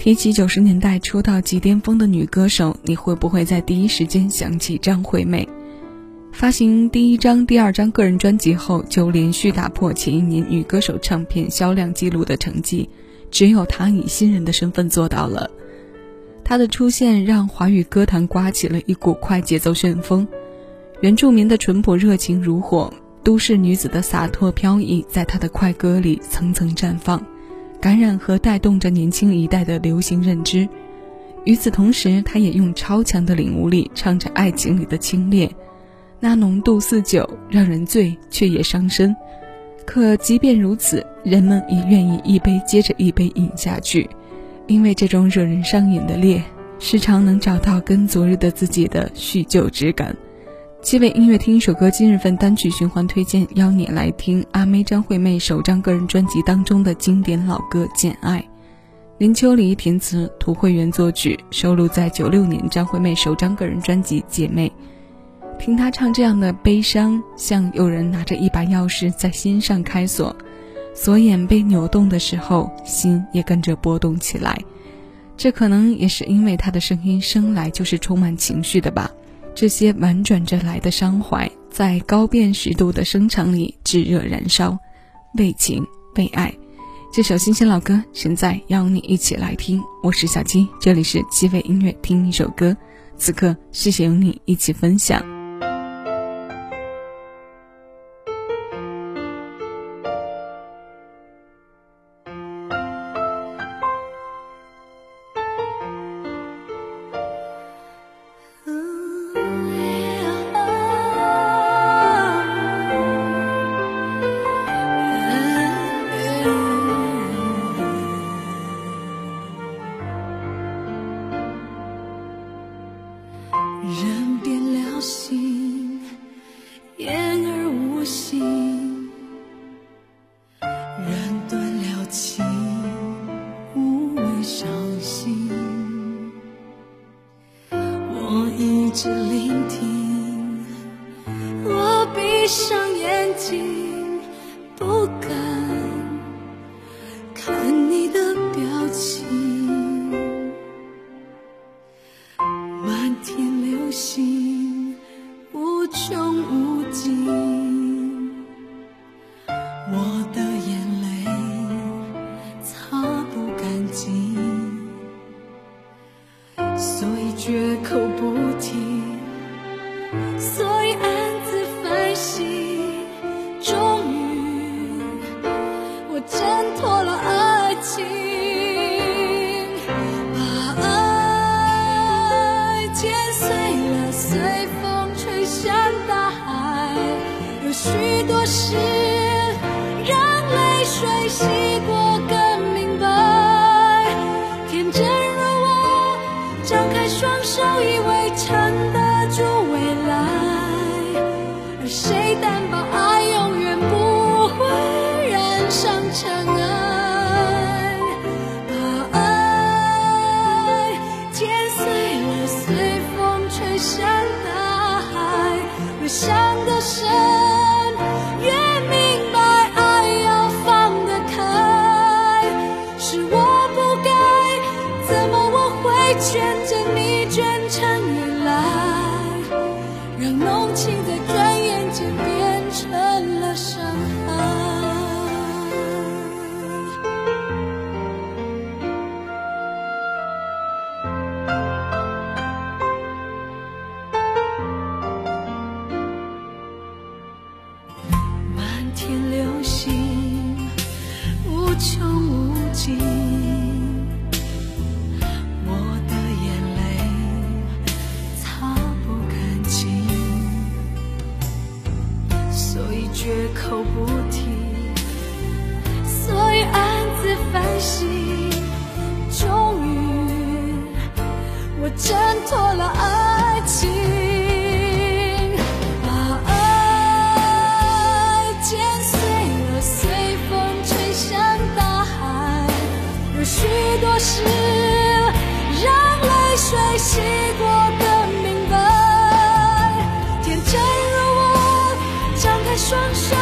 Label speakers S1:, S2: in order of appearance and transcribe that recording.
S1: 提起九十年代出道即巅峰的女歌手，你会不会在第一时间想起张惠妹？发行第一张、第二张个人专辑后，就连续打破前一年女歌手唱片销量记录的成绩，只有她以新人的身份做到了。她的出现让华语歌坛刮起了一股快节奏旋风，原住民的淳朴热情如火，都市女子的洒脱飘逸，在她的快歌里层层绽放，感染和带动着年轻一代的流行认知。与此同时，他也用超强的领悟力唱着爱情里的清冽。那浓度似酒，让人醉却也伤身。可即便如此，人们也愿意一杯接着一杯饮下去，因为这种惹人上瘾的烈，时常能找到跟昨日的自己的叙旧之感。七位音乐听一首歌，今日份单曲循环推荐，邀你来听阿妹张惠妹首张个人专辑当中的经典老歌《简爱》，林秋离填词，涂慧源作曲，收录在九六年张惠妹首张个人专辑《姐妹》。听她唱这样的悲伤，像有人拿着一把钥匙在心上开锁，锁眼被扭动的时候，心也跟着波动起来。这可能也是因为他的声音生来就是充满情绪的吧。这些婉转着来的伤怀，在高辨识度的声场里炙热燃烧，为情为爱。这首新鲜老歌，现在邀你一起来听。我是小七，这里是七味音乐，听一首歌。此刻，谢谢有你一起分享。
S2: 听，我闭上眼睛，不敢看你的表情。满天流星心把爱剪碎了随风吹向大海。有许多事让泪水洗过更明白。天真如我张开双手以卷着你，卷成你来，让浓情在转眼间变成了
S1: 伤害。满天流星。无穷。挣脱了爱情，把爱剪碎了，随风吹向大海。有许多事，让泪水洗过更明白。天真如我，张开双。手